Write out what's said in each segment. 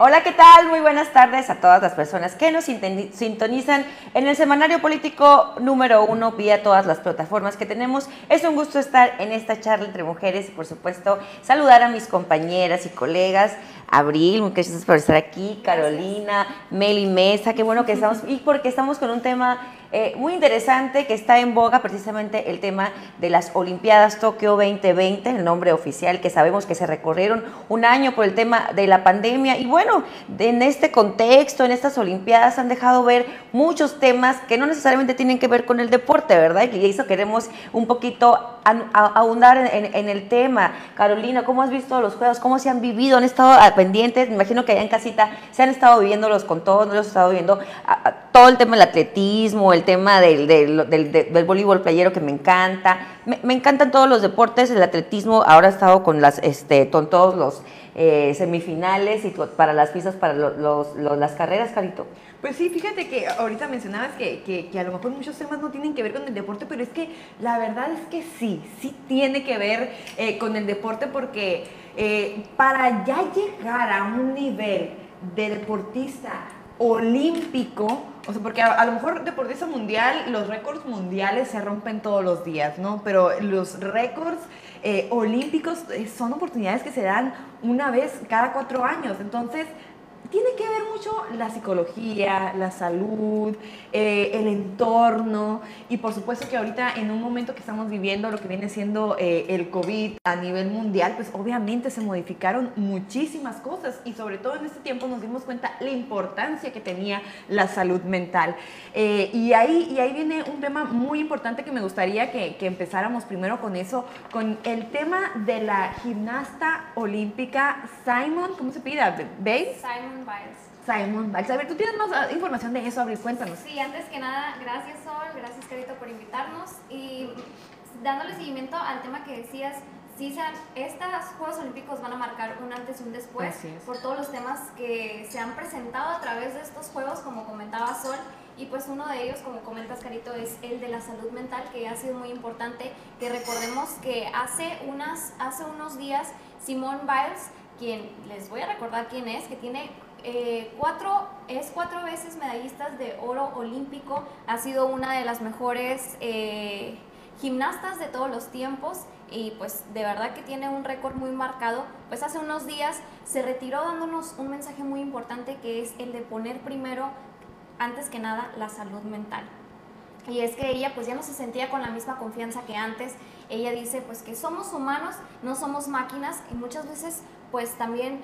Hola, ¿qué tal? Muy buenas tardes a todas las personas que nos sintonizan en el semanario político número uno vía todas las plataformas que tenemos. Es un gusto estar en esta charla entre mujeres y, por supuesto, saludar a mis compañeras y colegas. Abril, muchas gracias por estar aquí. Carolina, Meli Mesa, qué bueno que estamos. Y porque estamos con un tema eh, muy interesante que está en boga precisamente el tema de las Olimpiadas Tokio 2020, el nombre oficial que sabemos que se recorrieron un año por el tema de la pandemia y bueno, en este contexto, en estas Olimpiadas han dejado ver muchos temas que no necesariamente tienen que ver con el deporte, ¿verdad? Y eso queremos un poquito ahondar en, el tema. Carolina, ¿cómo has visto los juegos? ¿Cómo se han vivido? ¿Han estado pendientes? Me imagino que allá en casita se han estado viviéndolos con todos, no los han estado viendo todo el tema del atletismo, el tema del, del, voleibol playero que me encanta. Me, encantan todos los deportes, el atletismo, ahora he estado con, las, este, con todos los eh, semifinales y para las pistas, para los, las carreras, Carito. Pues sí, fíjate que ahorita mencionabas que, que, a lo mejor muchos temas no tienen que ver con el deporte, pero es que la verdad es que sí, sí tiene que ver eh, con el deporte porque eh, para ya llegar a un nivel de deportista olímpico, o sea, porque a, lo mejor deportista mundial, los récords mundiales se rompen todos los días, ¿no? Pero los récords eh, olímpicos son oportunidades que se dan una vez cada cuatro años. Entonces, tiene que ver mucho la psicología, la salud, eh, el entorno y por supuesto que ahorita en un momento que estamos viviendo lo que viene siendo eh, el COVID a nivel mundial, pues obviamente se modificaron muchísimas cosas y sobre todo en este tiempo nos dimos cuenta la importancia que tenía la salud mental. Eh, y, ahí, y ahí viene un tema muy importante que me gustaría que, empezáramos primero con eso, con el tema de la gimnasta olímpica Simon, ¿cómo se pide? ¿Bates? Simon Biles. Simon Biles. A ver, ¿tú tienes más ah, información de eso, Abril? Cuéntanos. Sí, antes que nada, gracias Sol, gracias Carito por invitarnos y dándole seguimiento al tema que decías, sí, estos Juegos Olímpicos van a marcar un antes y un después por todos los temas que se han presentado a través de estos Juegos, como comentaba Sol, y pues uno de ellos, como comentas Carito, es el de la salud mental, que ha sido muy importante, que recordemos que hace, unas, hace unos días Simone Biles quien les voy a recordar quién es, que tiene eh, cuatro, es cuatro veces medallistas de oro olímpico, ha sido una de las mejores eh, gimnastas de todos los tiempos y pues de verdad que tiene un récord muy marcado. Pues hace unos días se retiró dándonos un mensaje muy importante que es el de poner primero, antes que nada, la salud mental. Y es que ella pues ya no se sentía con la misma confianza que antes. Ella dice pues que somos humanos, no somos máquinas y muchas veces pues también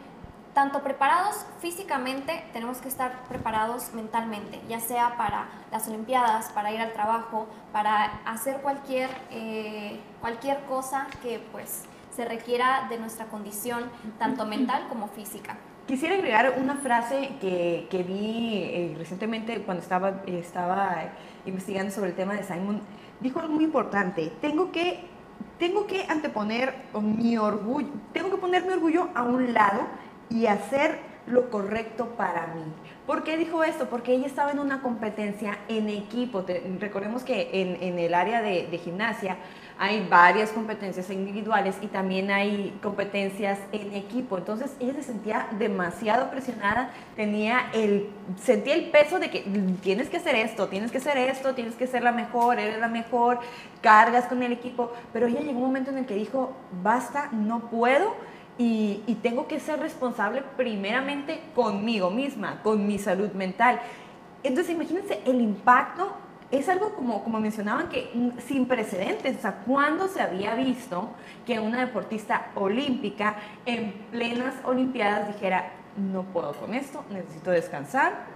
tanto preparados físicamente, tenemos que estar preparados mentalmente, ya sea para las Olimpiadas, para ir al trabajo, para hacer cualquier, eh, cualquier cosa que pues se requiera de nuestra condición, tanto mental como física. Quisiera agregar una frase que, que vi eh, recientemente cuando estaba, estaba investigando sobre el tema de Simon. Dijo algo muy importante, tengo que tengo que anteponer mi orgullo, tengo que poner mi orgullo a un lado y hacer lo correcto para mí. ¿Por qué dijo esto? Porque ella estaba en una competencia en equipo. recordemos que en, el área de, gimnasia hay varias competencias individuales y también hay competencias en equipo. Entonces ella se sentía demasiado presionada, tenía el, sentía el peso de que tienes que hacer esto, tienes que hacer esto, tienes que ser la mejor, eres la mejor, cargas con el equipo. Pero ella llegó un momento en el que dijo, basta, no puedo. Y, y tengo que ser responsable primeramente conmigo misma, con mi salud mental. Entonces imagínense el impacto es algo como, como mencionaban que sin precedentes, o sea, ¿cuándo se había visto que una deportista olímpica en plenas Olimpiadas dijera, no puedo con esto, necesito descansar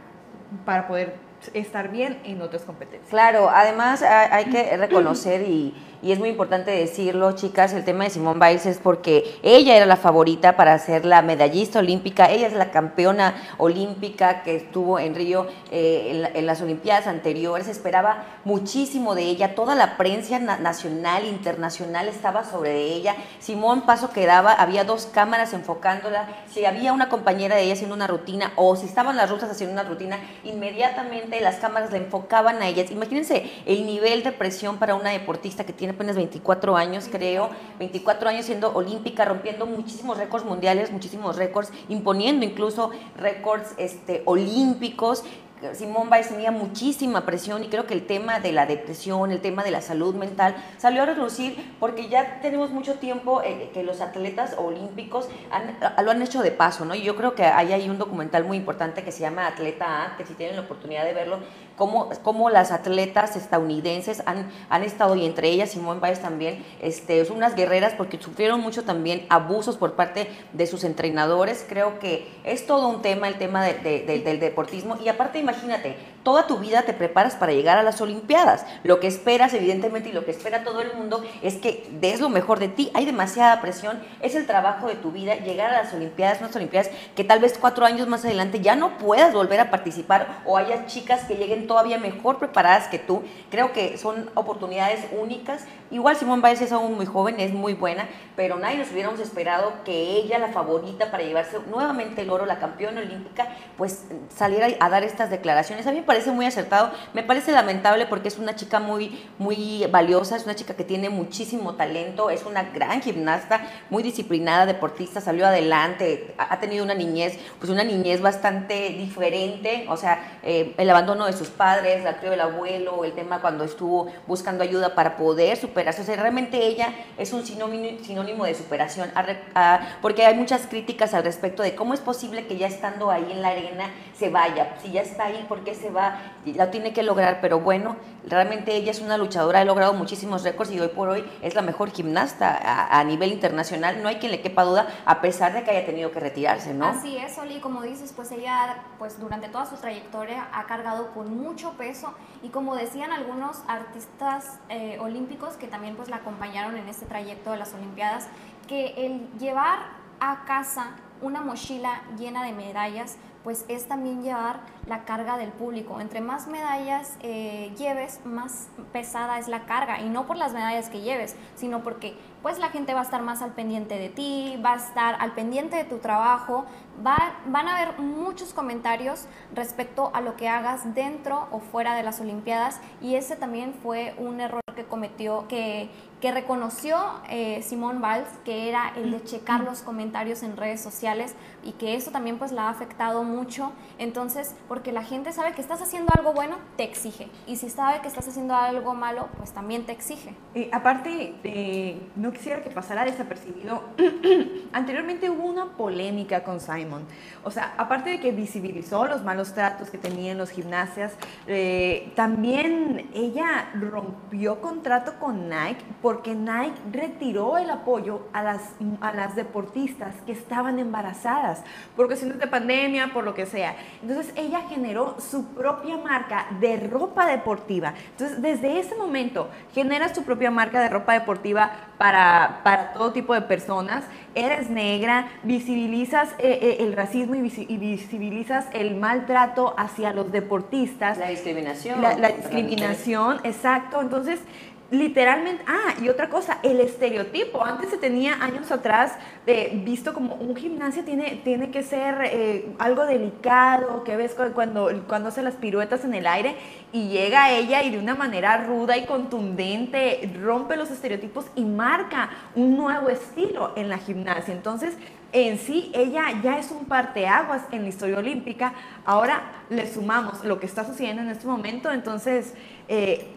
para poder estar bien en otras competencias? Claro, además hay que reconocer y y es muy importante decirlo, chicas, el tema de Simone Biles es porque ella era la favorita para ser la medallista olímpica, ella es la campeona olímpica que estuvo en Río eh, en, las Olimpiadas anteriores, esperaba muchísimo de ella, toda la prensa nacional, internacional estaba sobre ella, Simón Paso quedaba, había dos cámaras enfocándola, si había una compañera de ella haciendo una rutina o si estaban las rusas haciendo una rutina, inmediatamente las cámaras le enfocaban a ellas. Imagínense el nivel de presión para una deportista que tiene tiene apenas 24 años, creo, 24 años siendo olímpica, rompiendo muchísimos récords mundiales, muchísimos récords, imponiendo incluso récords este, olímpicos. Simón Biles tenía muchísima presión y creo que el tema de la depresión, el tema de la salud mental salió a reducir porque ya tenemos mucho tiempo eh, que los atletas olímpicos lo han hecho de paso, ¿no? Y yo creo que hay ahí un documental muy importante que se llama Atleta A, que si tienen la oportunidad de verlo, cómo, cómo las atletas estadounidenses han, han estado, y entre ellas Simón Biles también, este, son unas guerreras porque sufrieron mucho también abusos por parte de sus entrenadores. Creo que es todo un tema, el tema del deportismo. Y aparte, imagínate, toda tu vida te preparas para llegar a las Olimpiadas. Lo que esperas, evidentemente, y lo que espera todo el mundo es que des lo mejor de ti. Hay demasiada presión, es el trabajo de tu vida, llegar a las Olimpiadas, unas Olimpiadas que tal vez cuatro años más adelante ya no puedas volver a participar o haya chicas que lleguen todavía mejor preparadas que tú. Creo que son oportunidades únicas. Igual Simón Biles es aún muy joven, es muy buena, pero nadie nos hubiéramos esperado que ella, la favorita para llevarse nuevamente el oro, la campeona olímpica, pues saliera a dar estas declaraciones. A mí parece muy acertado, me parece lamentable porque es una chica muy, muy valiosa, es una chica que tiene muchísimo talento, es una gran gimnasta, muy disciplinada, deportista, salió adelante, ha tenido una niñez, pues una niñez bastante diferente, o sea, eh, el abandono de sus padres, la crió el abuelo, el tema cuando estuvo buscando ayuda para poder superarse, o sea, realmente ella es un sinónimo de superación, porque hay muchas críticas al respecto de cómo es posible que ya estando ahí en la arena se vaya, si ya está ahí, ¿por qué se va? La tiene que lograr, pero bueno, realmente ella es una luchadora, ha logrado muchísimos récords y hoy por hoy es la mejor gimnasta a, nivel internacional, no hay quien le quepa duda, a pesar de que haya tenido que retirarse, ¿no? Así es, Oli, como dices, pues ella, pues durante toda su trayectoria ha cargado con mucho peso y como decían algunos artistas eh, olímpicos que también pues la acompañaron en este trayecto de las Olimpiadas, que el llevar a casa una mochila llena de medallas, pues es también llevar la carga del público. Entre más medallas eh, lleves, más pesada es la carga. Y no por las medallas que lleves, sino porque pues la gente va a estar más al pendiente de ti, va a estar al pendiente de tu trabajo, va, van a haber muchos comentarios respecto a lo que hagas dentro o fuera de las Olimpiadas y ese también fue un error que cometió, que, que reconoció eh, Simón Valls, que era el de checar los comentarios en redes sociales y que eso también pues la ha afectado mucho. Entonces, porque la gente sabe que estás haciendo algo bueno, te exige. Y si sabe que estás haciendo algo malo, pues también te exige. Eh, aparte, eh, no quisiera que pasara desapercibido. Anteriormente hubo una polémica con Simon. O sea, aparte de que visibilizó los malos tratos que tenían los gimnasias, también ella rompió contrato con Nike porque Nike retiró el apoyo a las, a las deportistas que estaban embarazadas, por cuestiones de pandemia, por lo que sea. Entonces ella generó su propia marca de ropa deportiva. Entonces desde ese momento genera su propia marca de ropa deportiva para, para todo tipo de personas. Eres negra, visibilizas eh, eh, el racismo y, visibilizas el maltrato hacia los deportistas. La discriminación. La, la discriminación, exacto. Entonces, literalmente, ah, y otra cosa, el estereotipo. Antes se tenía años atrás eh, visto como un gimnasio tiene, tiene que ser eh, algo delicado, que ves cuando, cuando hace las piruetas en el aire y llega ella y de una manera ruda y contundente rompe los estereotipos y marca un nuevo estilo en la gimnasia. Entonces, en sí, ella ya es un parteaguas en la historia olímpica. Ahora le sumamos lo que está sucediendo en este momento, entonces... Eh,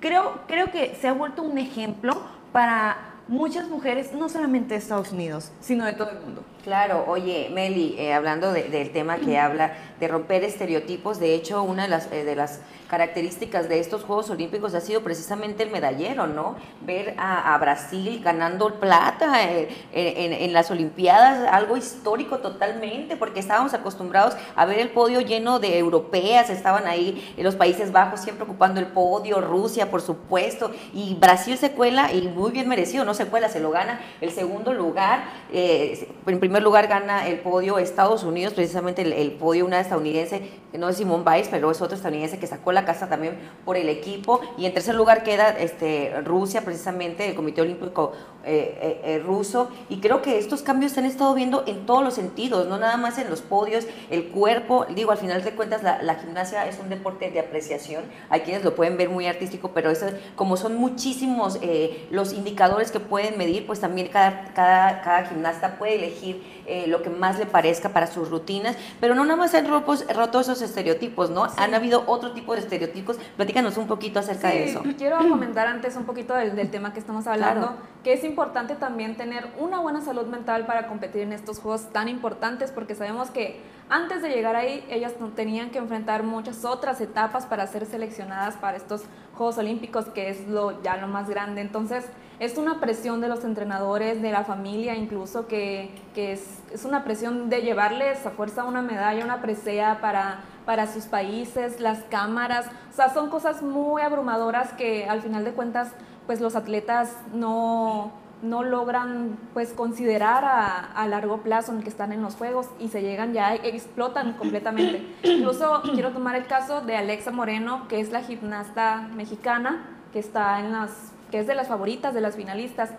creo, creo que se ha vuelto un ejemplo para muchas mujeres, no solamente de Estados Unidos, sino de todo el mundo. Claro, oye, Meli, eh, hablando del tema que habla de romper estereotipos, de hecho, una de las, eh, de las características de estos Juegos Olímpicos ha sido precisamente el medallero, ¿no? Ver a, Brasil ganando plata eh, en, las Olimpiadas, algo histórico totalmente, porque estábamos acostumbrados a ver el podio lleno de europeas, estaban ahí en los Países Bajos siempre ocupando el podio, Rusia, por supuesto, y Brasil se cuela y muy bien merecido, ¿no? secuela, se lo gana. El segundo lugar, eh, en primer lugar gana el podio Estados Unidos, precisamente el, podio una estadounidense, no es Simón Biles, pero es otro estadounidense que sacó la casa también por el equipo. Y en tercer lugar queda este, Rusia, precisamente el Comité Olímpico eh, eh, ruso. Y creo que estos cambios se han estado viendo en todos los sentidos, no nada más en los podios, el cuerpo. Digo, al final de cuentas, la, la gimnasia es un deporte de apreciación. Hay quienes lo pueden ver muy artístico, pero eso, como son muchísimos eh, los indicadores que pueden medir, pues también cada, cada, cada gimnasta puede elegir eh, lo que más le parezca para sus rutinas, pero no nada más han roto esos estereotipos, ¿no? Han habido otro tipo de estereotipos. Platícanos un poquito acerca de eso. Quiero comentar antes un poquito del, tema que estamos hablando, que es importante también tener una buena salud mental para competir en estos juegos tan importantes, porque sabemos que antes de llegar ahí, ellas tenían que enfrentar muchas otras etapas para ser seleccionadas para estos Juegos Olímpicos, que es lo, ya lo más grande. Entonces, es una presión de los entrenadores, de la familia incluso, que, que es, es, una presión de llevarles a fuerza una medalla, una presea para, para sus países, las cámaras. O sea, son cosas muy abrumadoras que al final de cuentas, pues los atletas no no logran pues considerar a, largo plazo en el que están en los juegos y se llegan ya, explotan completamente. Incluso quiero tomar el caso de Alexa Moreno, que es la gimnasta mexicana, que está en las, que es de las favoritas, de las finalistas.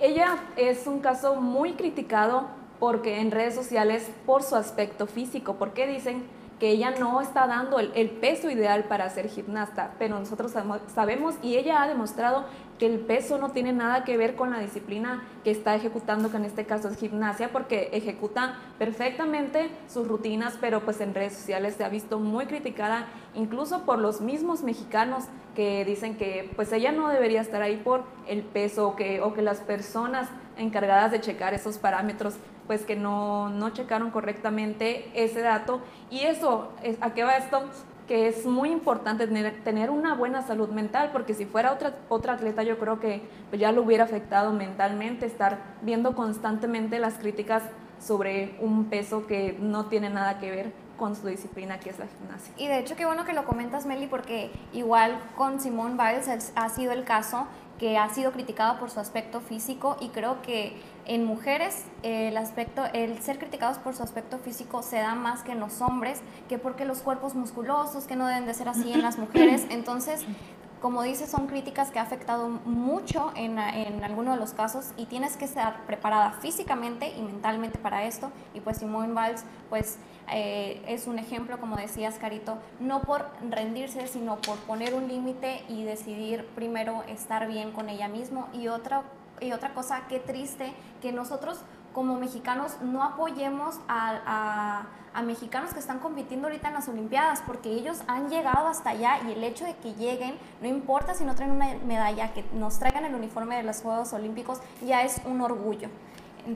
Ella es un caso muy criticado porque en redes sociales por su aspecto físico, porque dicen que ella no está dando el, peso ideal para ser gimnasta, pero nosotros sabemos y ella ha demostrado que el peso no tiene nada que ver con la disciplina que está ejecutando, que en este caso es gimnasia, porque ejecuta perfectamente sus rutinas, pero pues en redes sociales se ha visto muy criticada, incluso por los mismos mexicanos que dicen que pues ella no debería estar ahí por el peso o que, o que las personas encargadas de checar esos parámetros pues que no, no checaron correctamente ese dato. Y eso, ¿a qué va esto? que es muy importante tener, tener, una buena salud mental, porque si fuera otra, otra atleta yo creo que pues, ya lo hubiera afectado mentalmente estar viendo constantemente las críticas sobre un peso que no tiene nada que ver con su disciplina que es la gimnasia. Y de hecho qué bueno que lo comentas Meli porque igual con Simone Biles ha sido el caso que ha sido criticado por su aspecto físico y creo que en mujeres el aspecto, el ser criticados por su aspecto físico se da más que en los hombres, que porque los cuerpos musculosos, que no deben de ser así en las mujeres. Entonces, como dices, son críticas que ha afectado mucho en, en algunos de los casos y tienes que estar preparada físicamente y mentalmente para esto. Y pues Simone Biles, pues eh, es un ejemplo, como decías, Carito, no por rendirse, sino por poner un límite y decidir primero estar bien con ella mismo. Y otra, y otra cosa, qué triste que nosotros como mexicanos no apoyemos a, mexicanos que están compitiendo ahorita en las Olimpiadas, porque ellos han llegado hasta allá y el hecho de que lleguen, no importa si no traen una medalla, que nos traigan el uniforme de los Juegos Olímpicos, ya es un orgullo.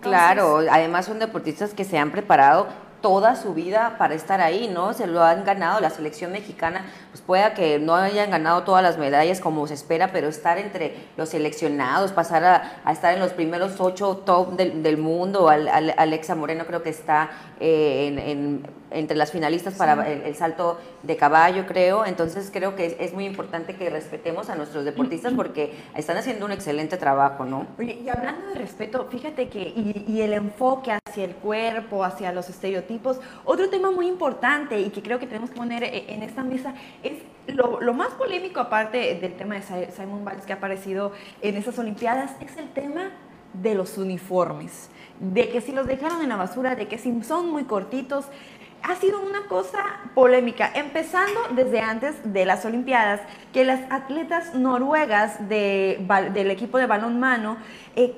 claro, además son deportistas que se han preparado toda su vida para estar ahí, ¿no? Se lo han ganado la selección mexicana, pues pueda que no hayan ganado todas las medallas como se espera, pero estar entre los seleccionados, pasar a, estar en los primeros ocho top del, mundo, Alexa Moreno creo que está eh, en entre las finalistas para el, salto de caballo, creo. Entonces creo que es, muy importante que respetemos a nuestros deportistas porque están haciendo un excelente trabajo, ¿no? Oye, y hablando de respeto, fíjate que, y, el enfoque hacia el cuerpo, hacia los estereotipos, otro tema muy importante y que creo que tenemos que poner e, en esta mesa es lo, lo, más polémico, aparte del tema de Simon Biles que ha aparecido en esas Olimpiadas, es el tema de los uniformes. De que si los dejaron en la basura, de que si son muy cortitos, ha sido una cosa polémica, empezando desde antes de las Olimpiadas, que las atletas noruegas del equipo de balonmano eh,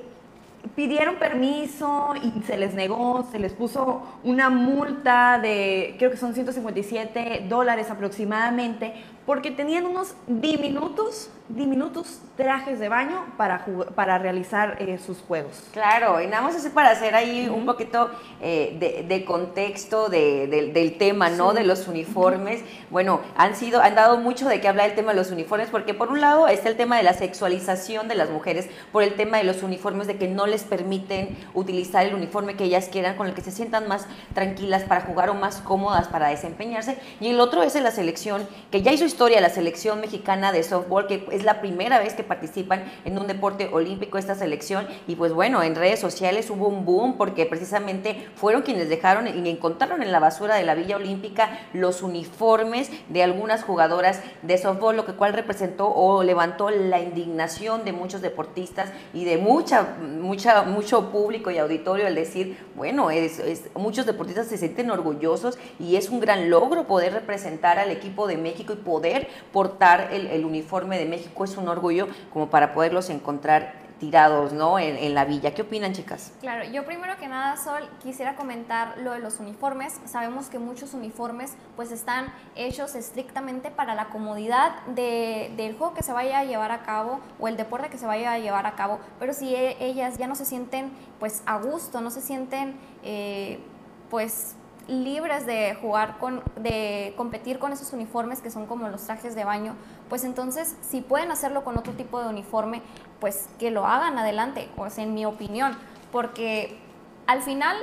pidieron permiso y se les negó, se les puso una multa de, creo que son 157 dólares aproximadamente, porque tenían unos diminutos, diminutos trajes de baño para, para realizar eh, sus juegos. Claro, y nada más así para hacer ahí un poquito eh, de, contexto del tema, ¿no? De los uniformes. Bueno, han sido, han dado mucho de qué hablar el tema de los uniformes, porque por un lado está el tema de la sexualización de las mujeres, por el tema de los uniformes, de que no les permiten utilizar el uniforme que ellas quieran, con el que se sientan más tranquilas para jugar o más cómodas para desempeñarse. Y el otro es en la selección, que ya hizo historia la selección mexicana de softball, que es la primera vez que participan en un deporte olímpico esta selección. Y pues bueno, en redes sociales hubo un boom porque precisamente fueron quienes dejaron y encontraron en la basura de la Villa Olímpica los uniformes de algunas jugadoras de softball, lo que cual representó o levantó la indignación de muchos deportistas y de mucha, mucha, mucho público y auditorio al decir, bueno, muchos deportistas se sienten orgullosos y es un gran logro poder representar al equipo de México y poder portar el, uniforme de México. Es un orgullo como para poderlos encontrar tirados, ¿no? En, la villa. ¿Qué opinan, chicas? Claro, yo primero que nada, Sol, quisiera comentar lo de los uniformes. Sabemos que muchos uniformes pues están hechos estrictamente para la comodidad del juego que se vaya a llevar a cabo o el deporte que se vaya a llevar a cabo, pero si e, ellas ya no se sienten pues a gusto, no se sienten eh, pues libres de jugar con, de competir con esos uniformes que son como los trajes de baño, pues entonces si pueden hacerlo con otro tipo de uniforme, pues que lo hagan adelante, o sea, en mi opinión, porque al final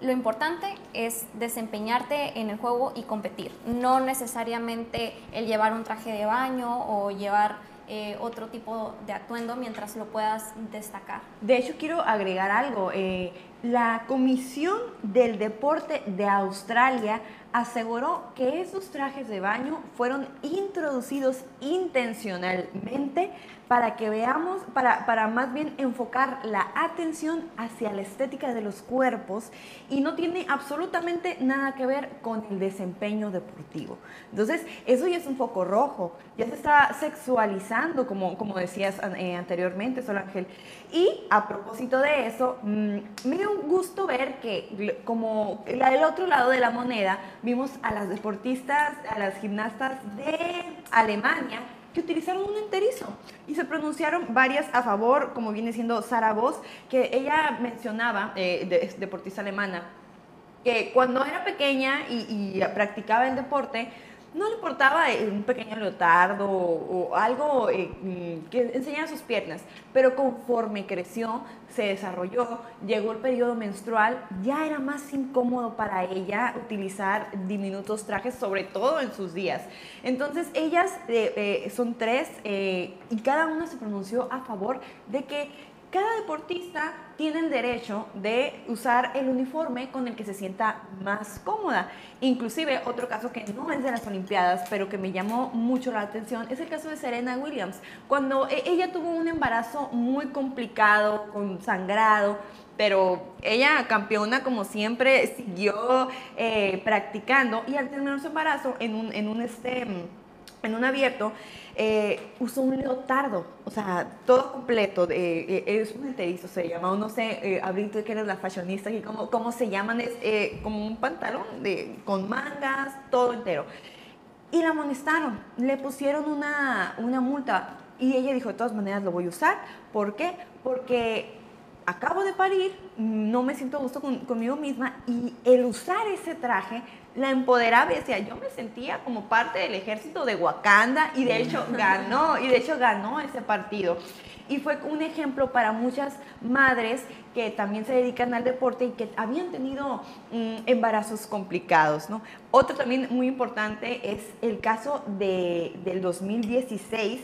lo importante es desempeñarte en el juego y competir, no necesariamente el llevar un traje de baño o llevar eh, otro tipo de atuendo mientras lo puedas destacar. De hecho, quiero agregar algo. Eh, la Comisión del Deporte de Australia aseguró que esos trajes de baño fueron introducidos intencionalmente para que veamos, para, para, más bien enfocar la atención hacia la estética de los cuerpos y no tiene absolutamente nada que ver con el desempeño deportivo. Entonces, eso ya es un foco rojo, ya se está sexualizando, como, como decías eh, anteriormente, Sol Ángel. Y a propósito de eso, mm, me dio un gusto ver que como la del otro lado de la moneda, vimos a las deportistas, a las gimnastas de Alemania, que utilizaron un enterizo y se pronunciaron varias a favor, como viene siendo Sara Voss, que ella mencionaba, eh, deportista alemana, que cuando era pequeña y, y practicaba el deporte, no le importaba eh, un pequeño leotardo o, algo eh, mm, que enseñara sus piernas, pero conforme creció, se desarrolló, llegó el periodo menstrual, ya era más incómodo para ella utilizar diminutos trajes, sobre todo en sus días. Entonces ellas eh, son tres y cada una se pronunció a favor de que cada deportista tiene el derecho de usar el uniforme con el que se sienta más cómoda. Inclusive, otro caso que no es de las Olimpiadas, pero que me llamó mucho la atención, es el caso de Serena Williams. Cuando e, ella tuvo un embarazo muy complicado, con sangrado, pero ella, campeona como siempre, siguió eh, practicando y al terminar su embarazo en un, en un, este, en un abierto, eh, usó un leotardo, o sea, todo completo, eh, es un enterizo se llama, no sé, eh, Abril, tú que eres la fashionista, y cómo, cómo se llaman, es eh, como un pantalón de, con mangas, todo entero. Y la amonestaron, le pusieron una, una multa y ella dijo, de todas maneras lo voy a usar, ¿por qué? Porque acabo de parir, no me siento a gusto conmigo misma y el usar ese traje la empoderaba y decía, yo me sentía como parte del ejército de Wakanda y de hecho ganó, y de hecho ganó ese partido. Y fue un ejemplo para muchas madres que también se dedican al deporte y que habían tenido mm, embarazos complicados. ¿no? Otro también muy importante es el caso de, del 2016,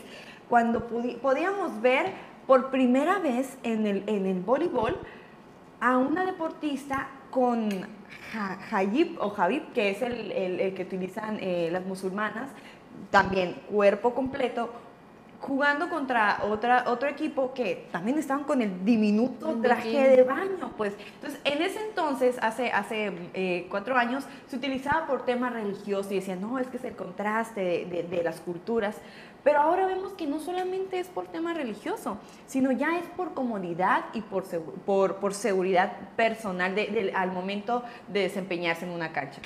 cuando podíamos ver por primera vez en el, en el voleibol a una deportista con Hajib o Habib, que es el, el, que utilizan eh, las musulmanas, también cuerpo completo, jugando contra otra, otro equipo que también estaban con el diminuto traje de baño. Pues. Entonces, en ese entonces, hace, hace eh, cuatro años, se utilizaba por temas religiosos y decían, no, es que es el contraste de, de las culturas. Pero ahora vemos que no solamente es por tema religioso, sino ya es por comodidad y por, por, seguridad personal al momento de desempeñarse en una cancha.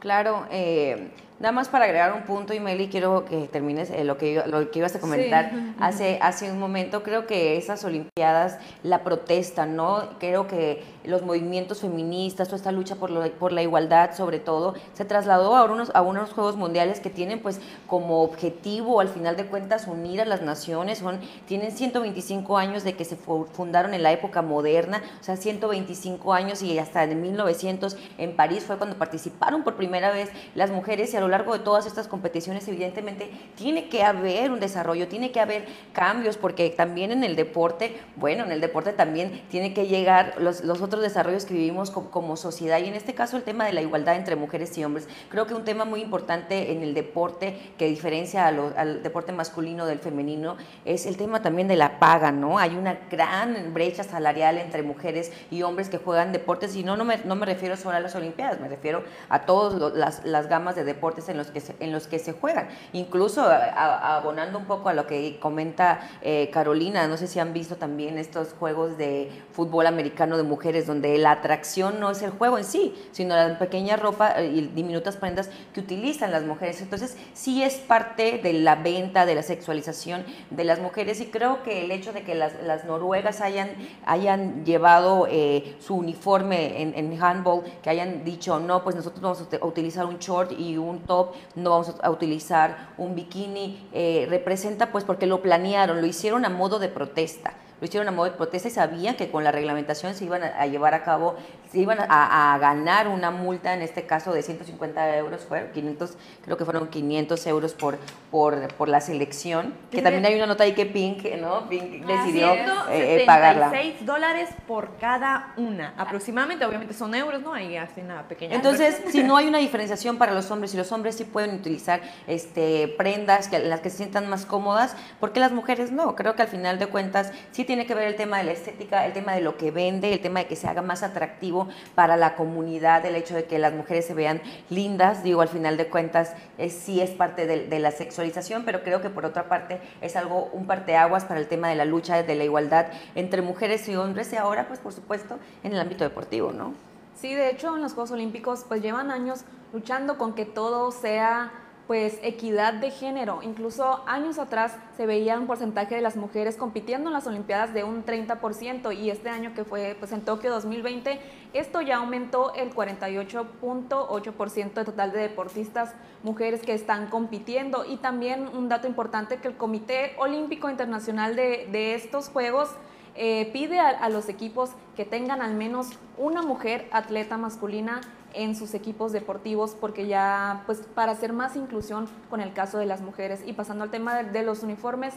Claro, eh, Nada más para agregar un punto, y Meli, quiero que termines eh, lo, que, lo que ibas a comentar hace, hace un momento. Creo que esas Olimpiadas, la protesta, ¿no? Creo que los movimientos feministas, toda esta lucha por, lo, por la igualdad, sobre todo, se trasladó a unos, a unos Juegos Mundiales que tienen, pues, como objetivo, al final de cuentas, unir a las naciones. Son, tienen 125 años de que se fundaron en la época moderna, o sea, 125 años y hasta en 1900 en París fue cuando participaron por primera vez las mujeres y a lo largo de todas estas competiciones, evidentemente, tiene que haber un desarrollo, tiene que haber cambios, porque también en el deporte, bueno, en el deporte también tiene que llegar los, los otros desarrollos que vivimos como, sociedad, y en este caso el tema de la igualdad entre mujeres y hombres. Creo que un tema muy importante en el deporte que diferencia al deporte masculino del femenino es el tema también de la paga, ¿no? Hay una gran brecha salarial entre mujeres y hombres que juegan deportes, y no, no me, no me refiero solo a las Olimpiadas, me refiero a todas las, las, gamas de deportes en los que se, en los que se juegan. Incluso abonando un poco a lo que comenta eh, Carolina, no sé si han visto también estos juegos de fútbol americano de mujeres donde la atracción no es el juego en sí, sino la pequeña ropa eh, y diminutas prendas que utilizan las mujeres. Entonces, sí es parte de la venta, de la sexualización de las mujeres y creo que el hecho de que las, las noruegas hayan, hayan llevado eh, su uniforme en, en handball, que hayan dicho, no, pues nosotros vamos a utilizar un short y un top, no vamos a utilizar un bikini, eh, representa pues porque lo planearon, lo hicieron a modo de protesta lo hicieron a modo de protesta y sabían que con la reglamentación se iban a, llevar a cabo, se iban a, ganar una multa, en este caso de 150 euros, fue 500, creo que fueron 500 euros por, por, por la selección, que también hay una nota ahí que Pink, ¿no? Pink decidió eh, pagarla. dólares por cada una, aproximadamente, obviamente son euros, ¿no? Ahí hacen una pequeña... Entonces, si no hay una diferenciación para los hombres, y los hombres sí pueden utilizar este, prendas que, las que se sientan más cómodas, ¿por qué las mujeres no? Creo que al final de cuentas sí tiene que ver el tema de la estética, el tema de lo que vende, el tema de que se haga más atractivo para la comunidad, el hecho de que las mujeres se vean lindas, digo, al final de cuentas sí es parte de, la sexualización, pero creo que por otra parte es algo, un parteaguas para el tema de la lucha de la igualdad entre mujeres y hombres y ahora, pues por supuesto, en el ámbito deportivo, ¿no? Sí, de hecho en los Juegos Olímpicos pues llevan años luchando con que todo sea pues equidad de género. Incluso años atrás se veía un porcentaje de las mujeres compitiendo en las Olimpiadas de un 30% y este año que fue pues en Tokio 2020 esto ya aumentó el 48.8% de total de deportistas mujeres que están compitiendo y también un dato importante que el Comité Olímpico Internacional de, de estos Juegos eh, pide a, los equipos que tengan al menos una mujer atleta masculina en sus equipos deportivos porque ya pues para hacer más inclusión con el caso de las mujeres. Y pasando al tema de, los uniformes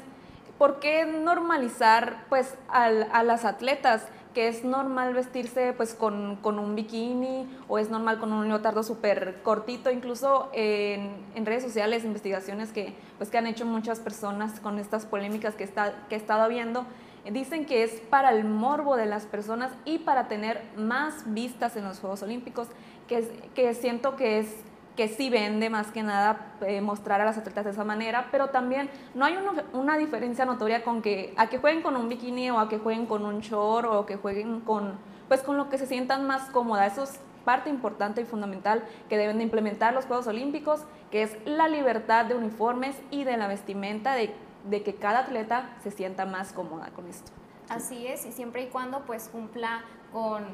¿por qué normalizar pues a las atletas que es normal vestirse pues con, un bikini o es normal con un leotardo súper cortito, incluso en, redes sociales, investigaciones que, pues, que han hecho muchas personas con estas polémicas que, está, que he estado habiendo, Dicen que es para el morbo de las personas y para tener más vistas en los Juegos Olímpicos, que, que siento que es que sí vende más que nada eh, mostrar a las atletas de esa manera, pero también no hay una diferencia notoria con que a que jueguen con un bikini o a que jueguen con un short o que jueguen con pues con lo que se sientan más cómodas. Eso es parte importante y fundamental que deben de implementar los Juegos Olímpicos, que es la libertad de uniformes y de la vestimenta de de que cada atleta se sienta más cómoda con esto. Así es, y siempre y cuando pues cumpla con,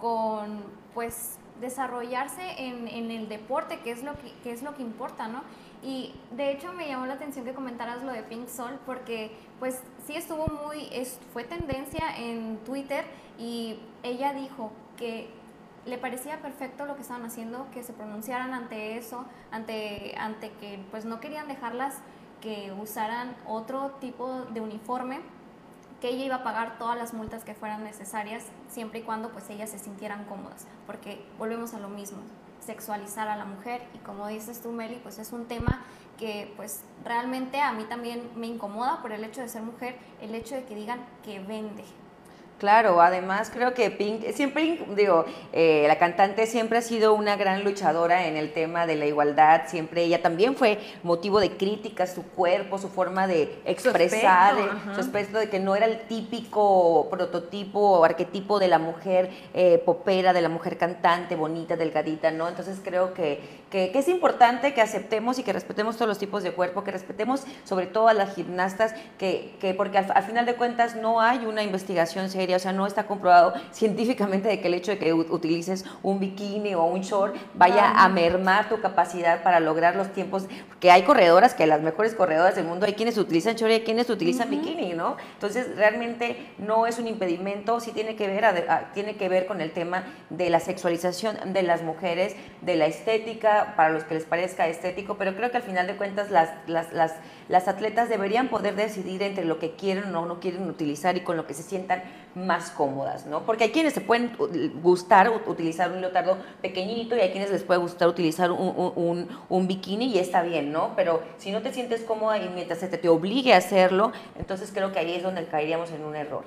con pues desarrollarse en, en, el deporte, que es, lo que, es lo que importa, ¿no? Y de hecho me llamó la atención que comentaras lo de Pink Sol, porque pues sí estuvo muy, es, fue tendencia en Twitter y ella dijo que le parecía perfecto lo que estaban haciendo, que se pronunciaran ante eso, ante, ante que pues no querían dejarlas que usaran otro tipo de uniforme, que ella iba a pagar todas las multas que fueran necesarias, siempre y cuando pues ellas se sintieran cómodas, porque volvemos a lo mismo, sexualizar a la mujer y como dices tú Meli, pues es un tema que pues realmente a mí también me incomoda por el hecho de ser mujer, el hecho de que digan que vende, Claro, además creo que Pink, siempre, digo, eh, la cantante siempre ha sido una gran luchadora en el tema de la igualdad, siempre ella también fue motivo de críticas, su cuerpo, su forma de expresar, su aspecto, de que no era el típico prototipo o arquetipo de la mujer eh, popera, de la mujer cantante, bonita, delgadita, ¿no? Entonces creo que, que, es importante que aceptemos y que respetemos todos los tipos de cuerpo, que respetemos sobre todo a las gimnastas, que, que porque al final de cuentas no hay una investigación seria o sea, no está comprobado científicamente de que el hecho de que utilices un bikini o un short vaya a mermar tu capacidad para lograr los tiempos, que hay corredoras, que las mejores corredoras del mundo, hay quienes utilizan short y hay quienes utilizan bikini, ¿no? Entonces, realmente no es un impedimento, sí tiene que ver, tiene que ver con el tema de la sexualización de las mujeres, de la estética, para los que les parezca estético, pero creo que al final de cuentas las, las, las, las atletas deberían poder decidir entre lo que quieren o no quieren utilizar y con lo que se sientan más cómodas, ¿no? Porque hay quienes se pueden gustar utilizar un leotardo pequeñito y hay quienes les puede gustar utilizar un, un, bikini y está bien, ¿no? Pero si no te sientes cómoda y mientras se te, te obligue a hacerlo, entonces creo que ahí es donde caeríamos en un error.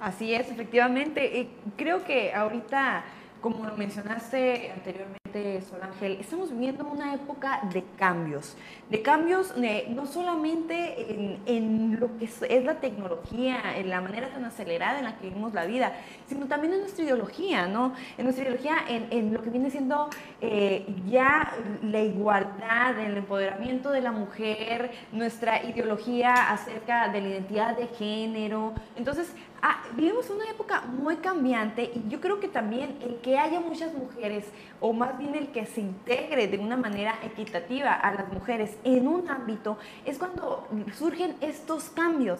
Así es, efectivamente. creo que ahorita como lo mencionaste anteriormente, Sol Ángel, estamos viviendo una época de cambios, de cambios eh, no solamente en, lo que es, la tecnología, en la manera tan acelerada en la que vivimos la vida, sino también en nuestra ideología, ¿no? En nuestra ideología, en, lo que viene siendo eh, ya la igualdad, el empoderamiento de la mujer, nuestra ideología acerca de la identidad de género. Entonces, Ah, vivimos una época muy cambiante y yo creo que también el que haya muchas mujeres, o más bien el que se integre de una manera equitativa a las mujeres en un ámbito, es cuando surgen estos cambios.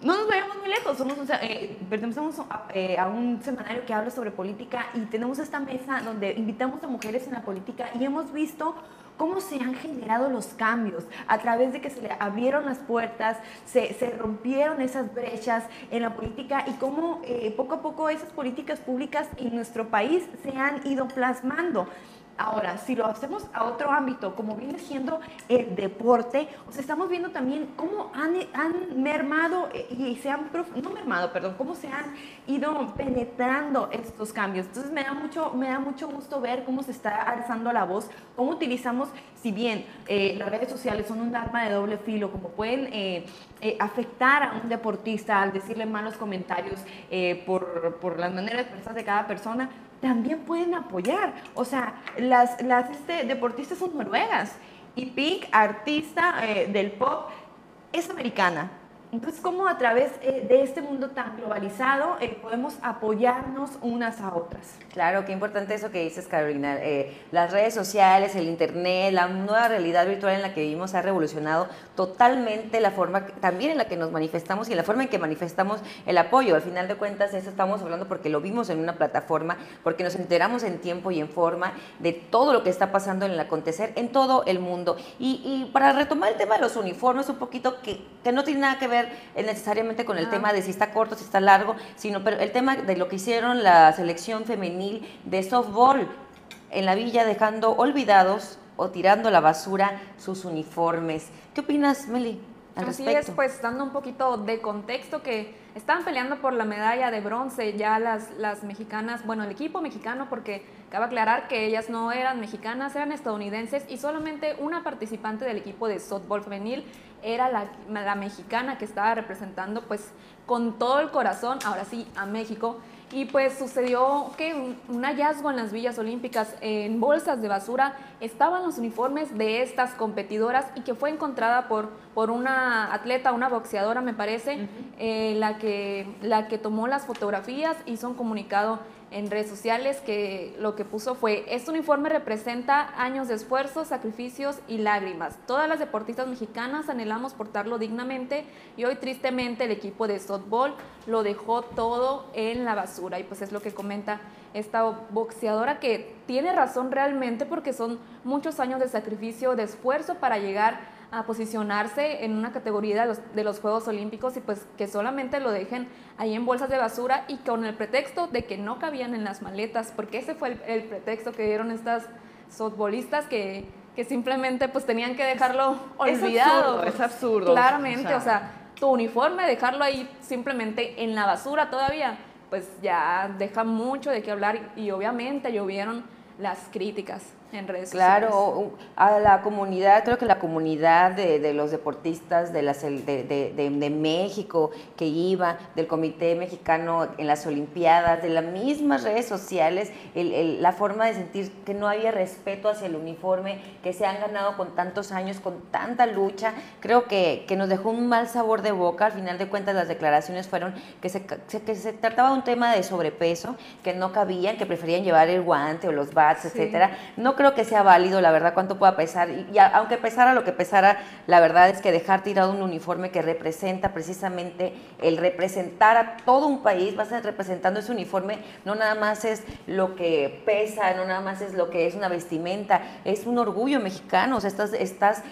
No nos vayamos muy lejos, somos, eh, pertenecemos a, eh, a, un semanario que habla sobre política y tenemos esta mesa donde invitamos a mujeres en la política y hemos visto cómo se han generado los cambios a través de que se le abrieron las puertas, se, se rompieron esas brechas en la política y cómo eh, poco a poco esas políticas públicas en nuestro país se han ido plasmando. Ahora, si lo hacemos a otro ámbito, como viene siendo el deporte, o estamos viendo también cómo han, han mermado eh, y se han, no mermado, perdón, cómo se han ido penetrando estos cambios. Entonces me da mucho, me da mucho gusto ver cómo se está alzando la voz, cómo utilizamos, si bien eh, las redes sociales son un arma de doble filo, como pueden eh, afectar a un deportista al decirle malos comentarios por, por las maneras expresas de cada persona, también pueden apoyar. O sea, las, las este, deportistas son noruegas y Pink, artista eh, del pop, es americana. Entonces, ¿cómo a través eh, de este mundo tan globalizado eh, podemos apoyarnos unas a otras? Claro, qué importante eso que dices, Carolina. Eh, las redes sociales, el Internet, la nueva realidad virtual en la que vivimos ha revolucionado totalmente la forma también en la que nos manifestamos y la forma en que manifestamos el apoyo. Al final de cuentas, eso estamos hablando porque lo vimos en una plataforma, porque nos enteramos en tiempo y en forma de todo lo que está pasando en el acontecer en todo el mundo. Y, para retomar el tema de los uniformes, un poquito que, que no tiene nada que ver necesariamente con el ah. tema de si está corto, si está largo, sino pero el tema de lo que hicieron la selección femenil de softball en la villa dejando olvidados o tirando a la basura sus uniformes. ¿Qué opinas, Meli? Al Así es, pues dando un poquito de contexto que estaban peleando por la medalla de bronce ya las, las mexicanas, bueno, el equipo mexicano, porque cabe aclarar que ellas no eran mexicanas, eran estadounidenses y solamente una participante del equipo de softball femenil era la, la mexicana que estaba representando pues con todo el corazón, ahora sí, a México. Y pues sucedió que un, hallazgo en las villas olímpicas, en bolsas de basura, estaban los uniformes de estas competidoras y que fue encontrada por, por una atleta, una boxeadora me parece, eh, la, que, la que tomó las fotografías, hizo un comunicado en redes sociales que lo que puso fue, este uniforme representa años de esfuerzo, sacrificios y lágrimas. Todas las deportistas mexicanas anhelamos portarlo dignamente y hoy tristemente el equipo de softball lo dejó todo en la basura y pues es lo que comenta esta boxeadora que tiene razón realmente porque son muchos años de sacrificio, de esfuerzo para llegar a posicionarse en una categoría de los, de los, Juegos Olímpicos y pues que solamente lo dejen ahí en bolsas de basura y con el pretexto de que no cabían en las maletas, porque ese fue el, pretexto que dieron estas softbolistas que, que, simplemente pues tenían que dejarlo olvidado. Es absurdo. Claramente, o sea, tu uniforme, dejarlo ahí simplemente en la basura todavía, pues ya deja mucho de qué hablar y obviamente llovieron las críticas. en redes claro, a la comunidad, creo que la comunidad de, los deportistas de, las, de, de, México que iba, del Comité Mexicano en las Olimpiadas, de las mismas redes sociales, la forma de sentir que no había respeto hacia el uniforme, que se han ganado con tantos años, con tanta lucha, creo que, que nos dejó un mal sabor de boca. Al final de cuentas, las declaraciones fueron que se, que se trataba de un tema de sobrepeso, que no cabían, que preferían llevar el guante o los etcétera. No creo que sea válido, la verdad, cuánto pueda pesar. Y, aunque pesara lo que pesara, la verdad es que dejar tirado un uniforme que representa precisamente el representar a todo un país, vas a representando ese uniforme, no nada más es lo que pesa, no nada más es lo que es una vestimenta, es un orgullo mexicano, o sea, estás, estás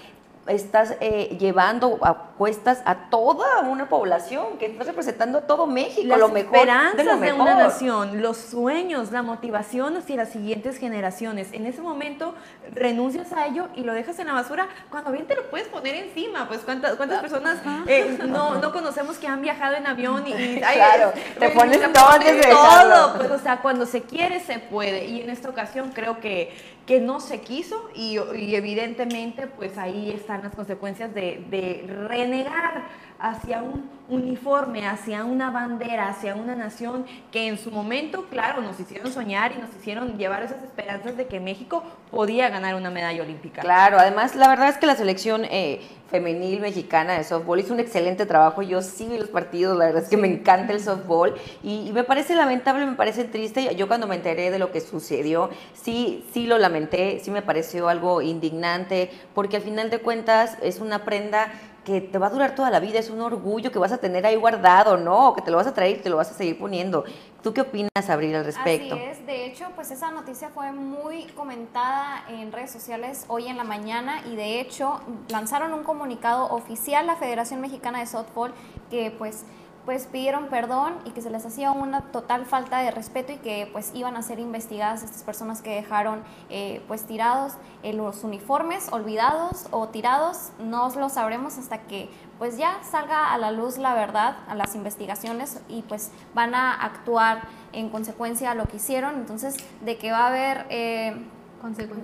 estás eh, llevando a cuestas a toda una población, que estás representando a todo México, las lo mejor esperanzas de, una nación, los sueños, la motivación hacia las siguientes generaciones. En ese momento renuncias a ello y lo dejas en la basura, cuando bien te lo puedes poner encima, pues cuántas, cuántas personas eh, no, no, conocemos que han viajado en avión y, claro, te pones todo, pues, o sea, cuando se quiere se puede. Y en esta ocasión creo que que no se quiso y, evidentemente pues ahí están las consecuencias de, de renegar hacia un uniforme, hacia una bandera, hacia una nación que en su momento, claro, nos hicieron soñar y nos hicieron llevar esas esperanzas de que México podía ganar una medalla olímpica. Claro, además la verdad es que la selección eh, femenil mexicana de softball hizo un excelente trabajo, yo sigo los partidos, la verdad es que me encanta el softball y, me parece lamentable, me parece triste, yo cuando me enteré de lo que sucedió, sí, sí lo lamenté, sí me pareció algo indignante, porque al final de cuentas es una prenda que te va a durar toda la vida, es un orgullo que vas a tener ahí guardado, ¿no? Que te lo vas a traer, te lo vas a seguir poniendo. ¿Tú qué opinas, Abril, al respecto? Así es, de hecho, pues esa noticia fue muy comentada en redes sociales hoy en la mañana y de hecho lanzaron un comunicado oficial la Federación Mexicana de Softball que pues pues pidieron perdón y que se les hacía una total falta de respeto y que pues iban a ser investigadas estas personas que dejaron eh, pues tirados en los uniformes, olvidados o tirados, no lo sabremos hasta que pues ya salga a la luz la verdad, a las investigaciones y pues van a actuar en consecuencia a lo que hicieron, entonces de que va a haber... Eh,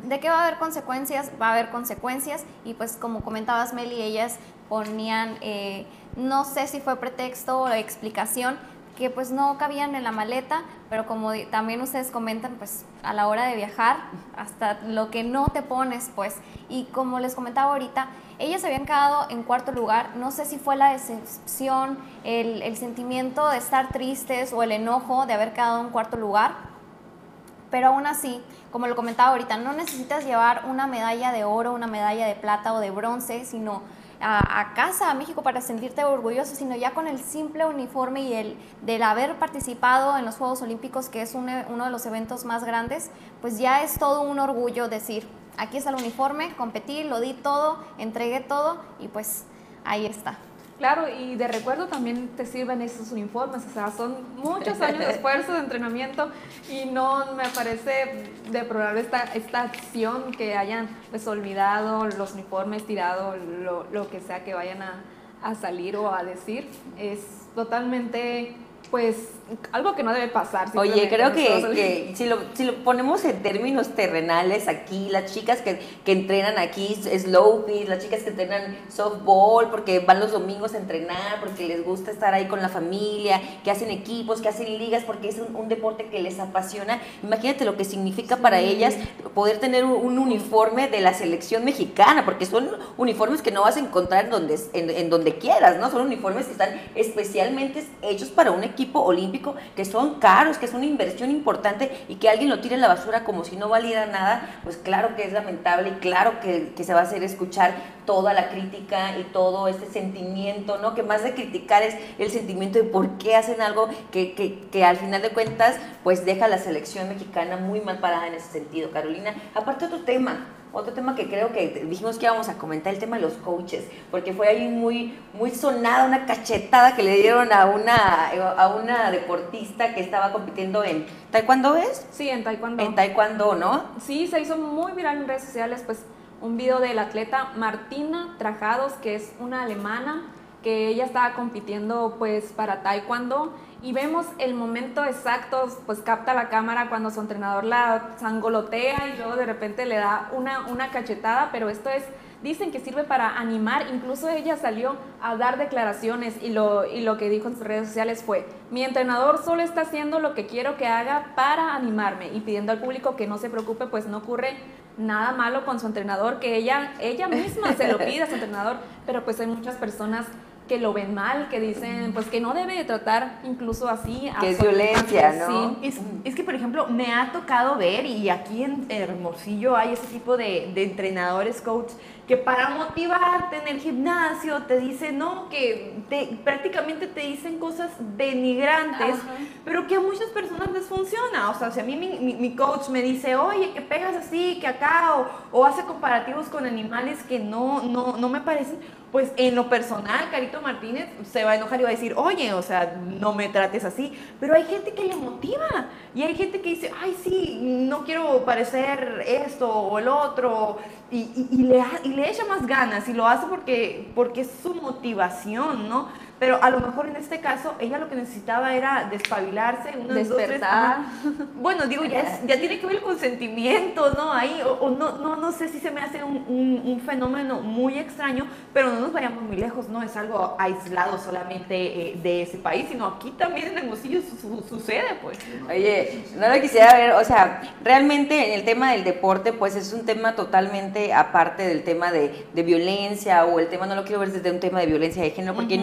de que va a haber consecuencias, va a haber consecuencias. Y pues como comentabas Meli, ellas ponían... No sé si fue pretexto o explicación que pues no cabían en la maleta, pero como también ustedes comentan, pues a la hora de viajar, hasta lo que no te pones, pues, y como les comentaba ahorita, ellas habían quedado en cuarto lugar, no sé si fue la decepción, el, el sentimiento de estar tristes o el enojo de haber quedado en cuarto lugar, pero aún así, como lo comentaba ahorita, no necesitas llevar una medalla de oro, una medalla de plata o de bronce, sino a, casa, a México, para sentirte orgulloso, sino ya con el simple uniforme y el del haber participado en los Juegos Olímpicos, que es e, uno de los eventos más grandes, pues ya es todo un orgullo decir, aquí está el uniforme, competí, lo di todo, entregué todo y pues ahí está. Claro, y de recuerdo también te sirven esos uniformes, o sea, son muchos años de esfuerzo, de entrenamiento y no me parece deplorable esta, esta acción que hayan pues olvidado los uniformes, tirado lo, lo que sea que vayan a, a salir o a decir. Es totalmente pues algo que no debe pasar. Oye, creo que, si, lo, si, lo, ponemos en términos terrenales aquí, las chicas que, que entrenan aquí slow pitch, las chicas que entrenan softball, porque van los domingos a entrenar, porque les gusta estar ahí con la familia, que hacen equipos, que hacen ligas, porque es un, deporte que les apasiona. Imagínate lo que significa para ellas poder tener un, uniforme de la selección mexicana, porque son uniformes que no vas a encontrar donde, en, en donde quieras, ¿no? Son uniformes que están especialmente hechos para un equipo olímpico que son caros, que es una inversión importante y que alguien lo tire en la basura como si no valiera nada, pues claro que es lamentable y claro que, se va a hacer escuchar toda la crítica y todo este sentimiento, ¿no? Que más de criticar es el sentimiento de por qué hacen algo que, que, que al final de cuentas pues deja a la selección mexicana muy mal parada en ese sentido. Carolina, aparte otro tema, otro tema que creo que dijimos que íbamos a comentar, el tema de los coaches, porque fue ahí muy, muy sonada una cachetada que le dieron a una, a una deportista que estaba compitiendo en taekwondo, ¿es? Sí, en taekwondo. En taekwondo, ¿no? Sí, se hizo muy viral en redes sociales, pues un video del atleta Martina Trajados, que es una alemana, que ella estaba compitiendo pues para taekwondo. Y vemos el momento exacto, pues capta la cámara cuando su entrenador la sangolotea y luego de repente le da una, una cachetada, pero esto es dicen que sirve para animar, incluso ella salió a dar declaraciones y lo, y lo que dijo en sus redes sociales fue, mi entrenador solo está haciendo lo que quiero que haga para animarme y pidiendo al público que no se preocupe, pues no ocurre nada malo con su entrenador, que ella, ella misma se lo pide a su entrenador, pero pues hay muchas personas que lo ven mal, que dicen pues que no debe de tratar incluso así. Que es violencia, ¿no? Sí. Es, que, por ejemplo, me ha tocado ver, y aquí en Hermosillo hay ese tipo de, de entrenadores, coach, que para motivarte en el gimnasio te dicen, no, que te, prácticamente te dicen cosas denigrantes, pero que a muchas personas les funciona. O sea, si a mí mi, mi, coach me dice, oye, que pegas así, que acá, o, o, hace comparativos con animales que no, no, no me parecen, pues en lo personal, Carito Martínez se va a enojar y va a decir, oye, o sea, no me trates así. Pero hay gente que le motiva y hay gente que dice, ay, sí, no quiero parecer esto o el otro. Y, y, le, y le echa más ganas y lo hace porque, porque es su motivación, ¿no? Pero a lo mejor en este caso ella lo que necesitaba era despabilarse, unos despertar. bueno, digo, ya, ya tiene que ver con sentimientos, ¿no? Ahí, o, no, no, no sé si se me hace un, un, fenómeno muy extraño, pero no nos vayamos muy lejos, no es algo aislado solamente eh, de ese país, sino aquí también en Hermosillo sucede, pues. Oye, no lo quisiera ver, o sea, realmente en el tema del deporte, pues es un tema totalmente aparte del tema de, de violencia o el tema, no lo quiero ver desde un tema de violencia de género, porque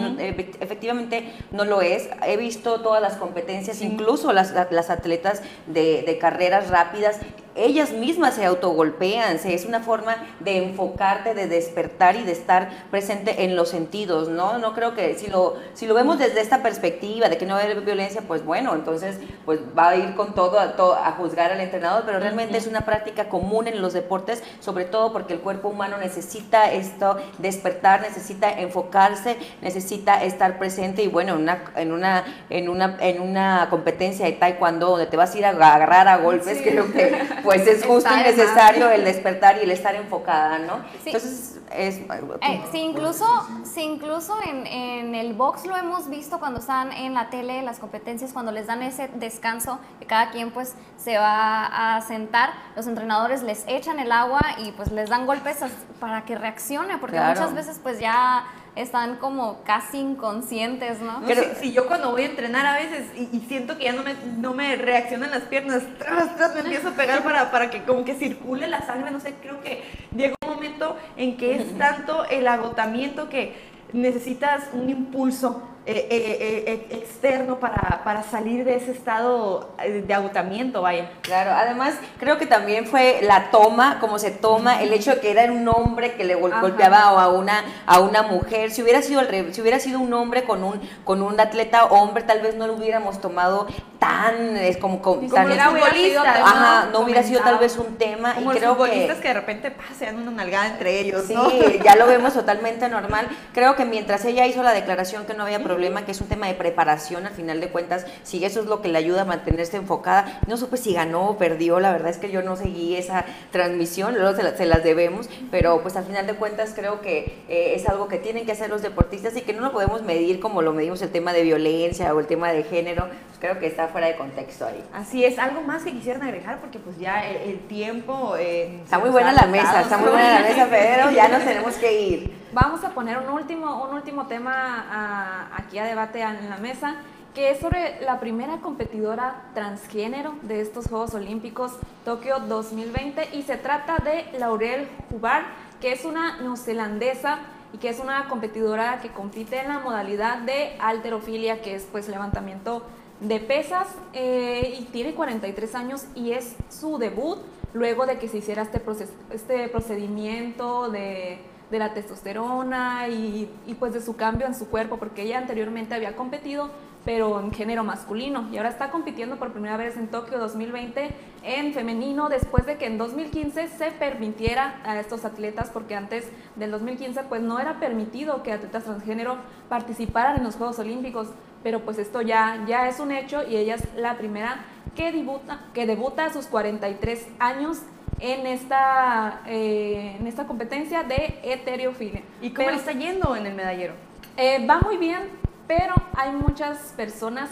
efectivamente no lo es. He visto todas las competencias, incluso las, las atletas de, de carreras rápidas ellas mismas se autogolpean, es una forma de enfocarte, de despertar y de estar presente en los sentidos, ¿no? No creo que si lo, si lo vemos desde esta perspectiva de que no va a haber violencia, pues bueno, entonces pues va a ir con todo a, a juzgar al entrenador, pero realmente es una práctica común en los deportes, sobre todo porque el cuerpo humano necesita esto, despertar, necesita enfocarse, necesita estar presente y bueno, en una, en una, en una, en una competencia de taekwondo donde te vas a ir a agarrar a golpes, creo que pues es justo y necesario el despertar y el estar enfocada, ¿no? Entonces, es... Eh, sí, incluso, sí, incluso en, en, el box lo hemos visto cuando están en la tele, las competencias, cuando les dan ese descanso, que cada quien pues se va a sentar, los entrenadores les echan el agua y pues les dan golpes para que reaccione, porque muchas veces pues ya están como casi inconscientes, ¿no? Pero si, yo cuando voy a entrenar a veces y, siento que ya no me, no me reaccionan las piernas, tras, tras, me empiezo a pegar para, para que como que circule la sangre, no sé, creo que llega un momento en que es tanto el agotamiento que necesitas un impulso eh, eh, eh, externo para, para, salir de ese estado de agotamiento, vaya. Claro, además creo que también fue la toma, como se toma, el hecho de que era un hombre que le golpeaba a una, a una mujer. Si hubiera sido si hubiera sido un hombre con un, con un atleta hombre, tal vez no lo hubiéramos tomado tan es como, como, tan no hubiera no hubiera sido tal vez un tema y creo que, que de repente pasean una nalgada entre ellos, sí, ya lo vemos totalmente normal. Creo que mientras ella hizo la declaración que no había problema, que es un tema de preparación al final de cuentas, si eso es lo que le ayuda a mantenerse enfocada, no supe si ganó o perdió, la verdad es que yo no seguí esa transmisión, luego se, las debemos, pero pues al final de cuentas creo que eh, es algo que tienen que hacer los deportistas y que no lo podemos medir como lo medimos el tema de violencia o el tema de género, pues creo que está fuera de contexto ahí. Así es, algo más que quisieran agregar porque pues ya el, tiempo... Eh, está muy buena la mesa, está muy buena la mesa, pero ya nos tenemos que ir. Vamos a poner un último, un último tema aquí a debate en la mesa, que es sobre la primera competidora transgénero de estos Juegos Olímpicos Tokio 2020 y se trata de Laurel Hubbard, que es una neozelandesa y que es una competidora que compite en la modalidad de alterofilia, que es pues levantamiento de pesas eh, y tiene 43 años y es su debut luego de que se hiciera este, este procedimiento de de la testosterona y, pues de su cambio en su cuerpo, porque ella anteriormente había competido, pero en género masculino, y ahora está compitiendo por primera vez en Tokio 2020 en femenino, después de que en 2015 se permitiera a estos atletas, porque antes del 2015 pues no era permitido que atletas transgénero participaran en los Juegos Olímpicos, pero pues esto ya, ya es un hecho y ella es la primera que debuta, que debuta a sus 43 años en esta, eh, en esta competencia de heterofilia. ¿Y cómo le está yendo en el medallero? Eh, va muy bien, pero hay muchas personas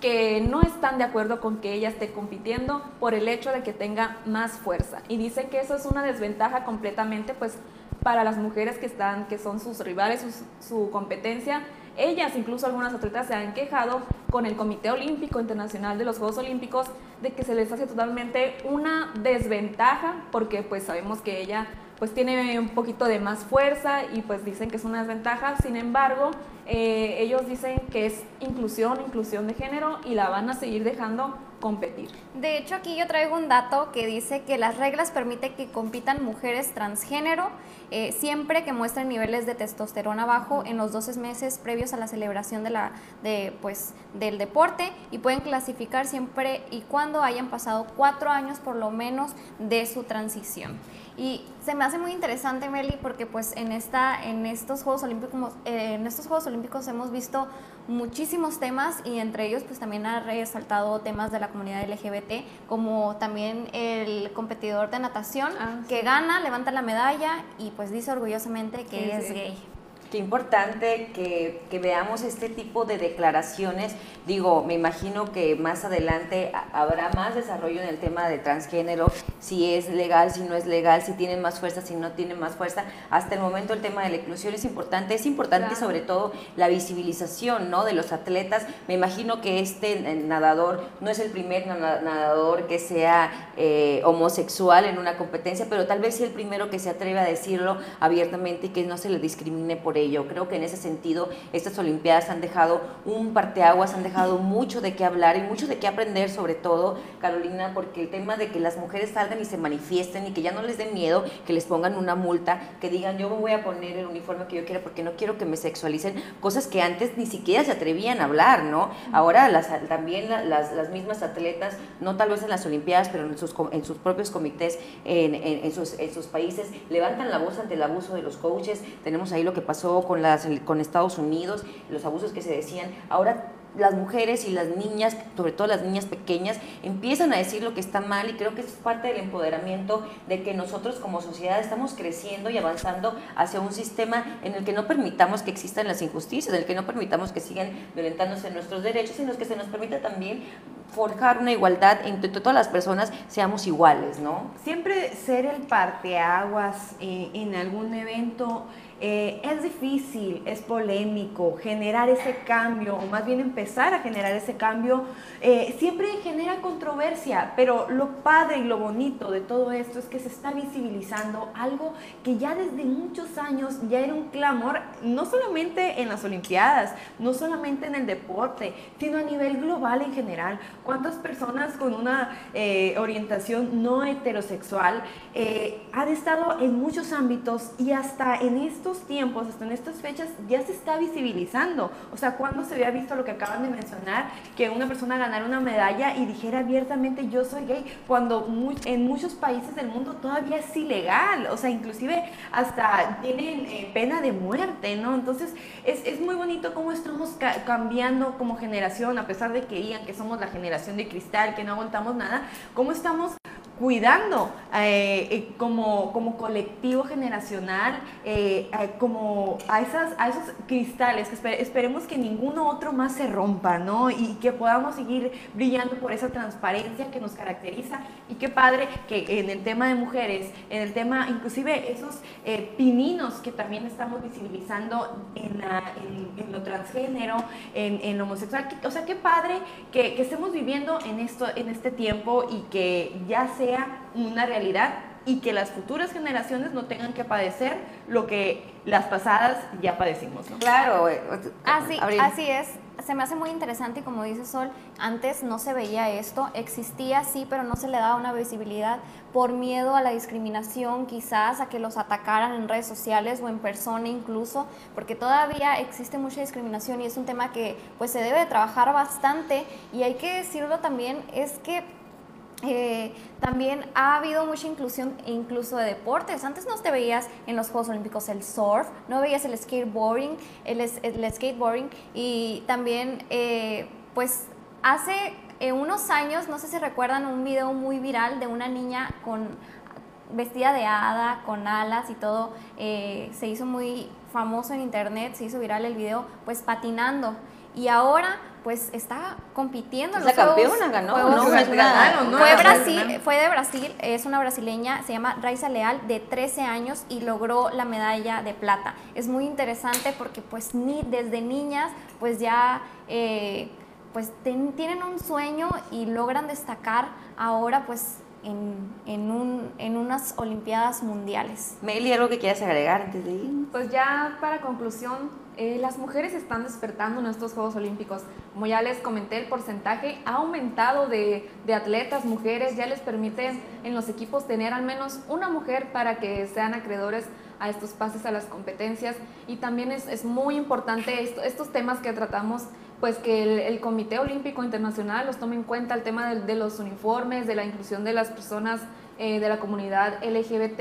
que no están de acuerdo con que ella esté compitiendo por el hecho de que tenga más fuerza. Y dicen que eso es una desventaja completamente, pues, para las mujeres que están, que son sus rivales, su, competencia. Ellas, incluso algunas atletas, se han quejado con el Comité Olímpico Internacional de los Juegos Olímpicos de que se les hace totalmente una desventaja porque pues sabemos que ella pues tiene un poquito de más fuerza y pues dicen que es una desventaja. Sin embargo, eh, ellos dicen que es inclusión, inclusión de género y la van a seguir dejando competir. De hecho, aquí yo traigo un dato que dice que las reglas permiten que compitan mujeres transgénero eh, siempre que muestren niveles de testosterona bajo en los 12 meses previos a la celebración de la, de, pues, del deporte y pueden clasificar siempre y cuando hayan pasado cuatro años por lo menos de su transición. Y se me hace muy interesante, Meli, porque pues en, esta, en, estos Juegos Olímpicos, eh, en estos Juegos Olímpicos hemos visto muchísimos temas y entre ellos pues también ha resaltado temas de la comunidad LGBT, como también el competidor de natación ah, que gana, levanta la medalla y pues dice orgullosamente que es gay. Qué importante que, que, veamos este tipo de declaraciones. Digo, me imagino que más adelante habrá más desarrollo en el tema de transgénero, si es legal, si no es legal, si tienen más fuerza, si no tienen más fuerza. Hasta el momento el tema de la inclusión es importante. Es importante sobre todo la visibilización ¿no? de los atletas. Me imagino que este nadador no es el primer nadador que sea eh, homosexual en una competencia, pero tal vez sí el primero que se atreve a decirlo abiertamente y que no se le discrimine por yo Creo que en ese sentido estas Olimpiadas han dejado un parteaguas, han dejado mucho de qué hablar y mucho de qué aprender, sobre todo, Carolina, porque el tema de que las mujeres salgan y se manifiesten y que ya no les dé miedo, que les pongan una multa, que digan yo me voy a poner el uniforme que yo quiera porque no quiero que me sexualicen, cosas que antes ni siquiera se atrevían a hablar, ¿no? Ahora las, también las, las, mismas atletas, no tal vez en las Olimpiadas, pero en sus, en sus propios comités, en, en, en, sus, en sus países, levantan la voz ante el abuso de los coaches. Tenemos ahí lo que pasó con, las, con Estados Unidos, los abusos que se decían. Ahora las mujeres y las niñas, sobre todo las niñas pequeñas, empiezan a decir lo que está mal y creo que es parte del empoderamiento de que nosotros como sociedad estamos creciendo y avanzando hacia un sistema en el que no permitamos que existan las injusticias, en el que no permitamos que sigan violentándose nuestros derechos, sino que se nos permita también forjar una igualdad entre todas las personas seamos iguales, ¿no? Siempre ser el parteaguas eh, en algún evento eh, es difícil, es polémico, generar ese cambio, o más bien empezar a generar ese cambio, eh, siempre genera controversia, pero lo padre y lo bonito de todo esto es que se está visibilizando algo que ya desde muchos años ya era un clamor, no solamente en las Olimpiadas, no solamente en el deporte, sino a nivel global en general. ¿Cuántas personas con una eh, orientación no heterosexual han estado en muchos ámbitos y hasta en esto tiempos, hasta en estas fechas, ya se está visibilizando. O sea, cuando se había visto lo que acaban de mencionar, que una persona ganara una medalla y dijera abiertamente yo soy gay, cuando en muchos países del mundo todavía es ilegal, o sea, inclusive hasta tienen eh, pena de muerte, ¿no? Entonces, es, es muy bonito cómo estamos cambiando como generación, a pesar de que digan que somos la generación de cristal, que no aguantamos nada, cómo estamos cuidando eh, eh, como, como colectivo generacional, eh, como a, esas, a esos cristales, que esperemos que ninguno otro más se rompa, ¿no? Y que podamos seguir brillando por esa transparencia que nos caracteriza. Y qué padre que en el tema de mujeres, en el tema, inclusive esos pininos que también estamos visibilizando en, en, lo transgénero, en, en, lo homosexual, o sea, qué padre que, que estemos viviendo en, esto, en este tiempo y que ya se una realidad y que las futuras generaciones no tengan que padecer lo que las pasadas ya padecimos. Claro, así, así es. Se me hace muy interesante y como dice Sol, antes no se veía esto, existía sí, pero no se le daba una visibilidad por miedo a la discriminación, quizás a que los atacaran en redes sociales o en persona incluso, porque todavía existe mucha discriminación y es un tema que pues se debe trabajar bastante y hay que decirlo también, es que eh, también ha habido mucha inclusión incluso de deportes. Antes no te veías en los Juegos Olímpicos el surf, no veías el skateboarding, el, skateboarding y también eh, pues hace eh, unos años, no sé si recuerdan un video muy viral de una niña con vestida de hada, con alas y todo, se hizo muy famoso en internet, se hizo viral el video pues patinando y ahora pues está compitiendo en los la campeona ganó, no, fue Brasil, fue de Brasil, es una brasileña, se llama Raiza Leal, de 13 años y logró la medalla de plata. Es muy interesante porque pues ni desde niñas pues ya eh, pues tienen un sueño y logran destacar ahora pues en, en, un, en unas Olimpiadas Mundiales. Meli, ¿algo que quieras agregar antes de ir? Pues ya para conclusión, eh, las mujeres están despertando en estos Juegos Olímpicos. Como ya les comenté, el porcentaje ha aumentado de, atletas, mujeres, ya les permiten en los equipos tener al menos una mujer para que sean acreedores a estos pases a las competencias. Y también es, muy importante estos temas que tratamos pues que el, Comité Olímpico Internacional los tome en cuenta el tema de, los uniformes, de la inclusión de las personas eh, de la comunidad LGBT.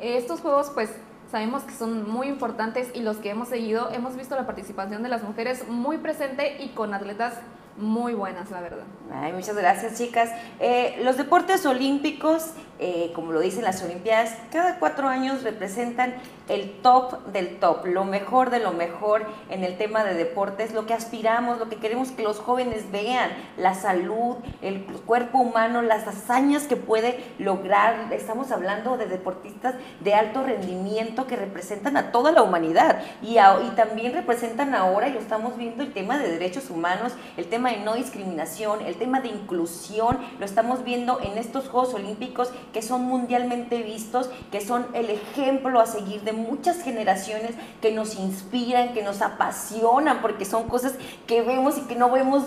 estos juegos pues sabemos que son muy importantes y los que hemos seguido hemos visto la participación de las mujeres muy presente y con atletas muy buenas, la verdad. Ay, muchas gracias, chicas. Eh, los deportes olímpicos, eh, como lo dicen las Olimpiadas, cada cuatro años representan el top del top, lo mejor de lo mejor en el tema de deportes, lo que aspiramos, lo que queremos que los jóvenes vean, la salud, el cuerpo humano, las hazañas que puede lograr. Estamos hablando de deportistas de alto rendimiento que representan a toda la humanidad y, y también representan ahora, y lo estamos viendo, el tema de derechos humanos, el tema de no discriminación, el tema de inclusión, lo estamos viendo en estos Juegos Olímpicos que son mundialmente vistos, que son el ejemplo a seguir de muchas generaciones que nos inspiran, que nos apasionan, porque son cosas que vemos y que no vemos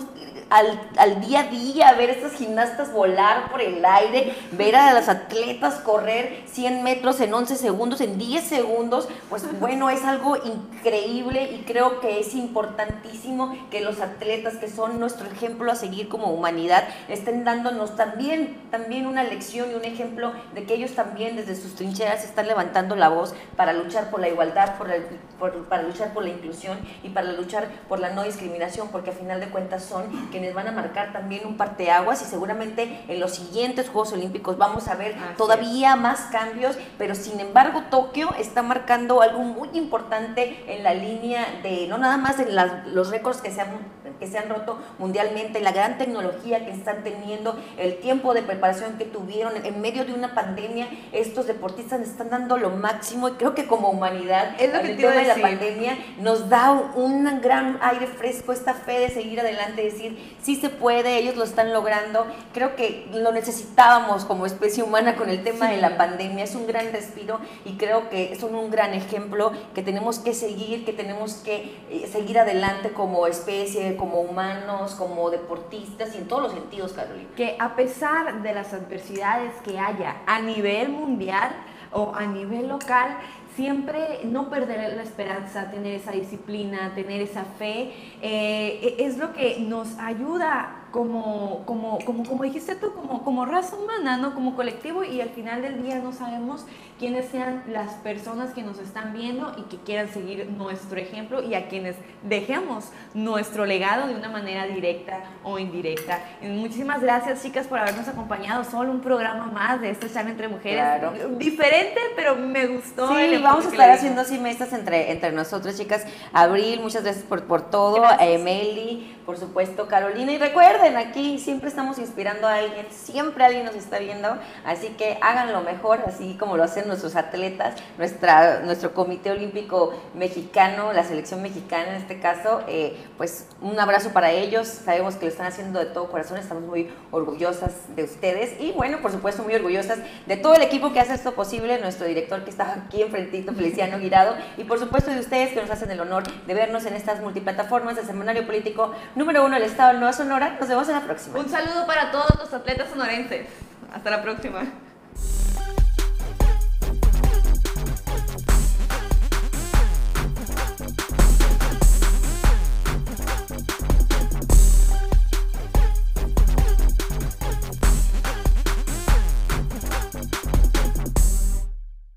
al, día a día, ver a estas gimnastas volar por el aire, ver a las atletas correr 100 metros en 11 segundos, en 10 segundos, pues bueno, es algo increíble y creo que es importantísimo que los atletas que son nuestro ejemplo a seguir como humanidad estén dándonos también, también una lección y un ejemplo de que ellos también desde sus trincheras están levantando la voz para luchar por la igualdad, para luchar por la inclusión y para luchar por la no discriminación, porque a final de cuentas son quienes van a marcar también un parteaguas y seguramente en los siguientes Juegos Olímpicos vamos a ver todavía más cambios, pero sin embargo Tokio está marcando algo muy importante en la línea de, no nada más en los récords que se han que se han roto mundialmente, la gran tecnología que están teniendo, el tiempo de preparación que tuvieron en medio de una pandemia, estos deportistas están dando lo máximo y creo que como humanidad, es lo que el tema de la pandemia nos da un gran aire fresco, esta fe de seguir adelante, decir, sí se puede, ellos lo están logrando, creo que lo necesitábamos como especie humana con el tema de la pandemia, es un gran respiro y creo que son un gran ejemplo que tenemos que seguir, que tenemos que eh, seguir adelante como especie, como humanos, como deportistas y en todos los sentidos, Carolina. Que a pesar de las adversidades que haya a nivel mundial o a nivel local, siempre no perder la esperanza, tener esa disciplina, tener esa fe, eh, es lo que nos ayuda como, como, como, como dijiste tú, como, como raza humana, ¿no? como colectivo y al final del día no sabemos quiénes sean las personas que nos están viendo y que quieran seguir nuestro ejemplo y a quienes dejemos nuestro legado de una manera directa o indirecta. muchísimas gracias chicas por habernos acompañado, solo un programa más de este charla entre mujeres. Diferente, pero me gustó. Sí, vamos a estar haciendo así mesas entre, entre nosotros chicas. Abril, muchas gracias por, por todo. Emily, por supuesto, Carolina. Y recuerden, aquí siempre estamos inspirando a alguien, siempre alguien nos está viendo, así que hagan lo mejor, así como lo hacen nuestros atletas, nuestra, nuestro Comité Olímpico Mexicano, la selección mexicana en este caso. Eh, pues un abrazo para ellos, sabemos que lo están haciendo de todo corazón, estamos muy orgullosas de ustedes y bueno, por supuesto, muy orgullosas de todo el equipo que hace esto posible, nuestro director que está aquí Feliciano Guirado, y por supuesto de ustedes que nos hacen el honor de vernos en estas multiplataformas del Semanario Político número uno del Estado de Nueva Sonora. Nos vemos en la próxima. Un saludo para todos los atletas sonorenses. Hasta la próxima.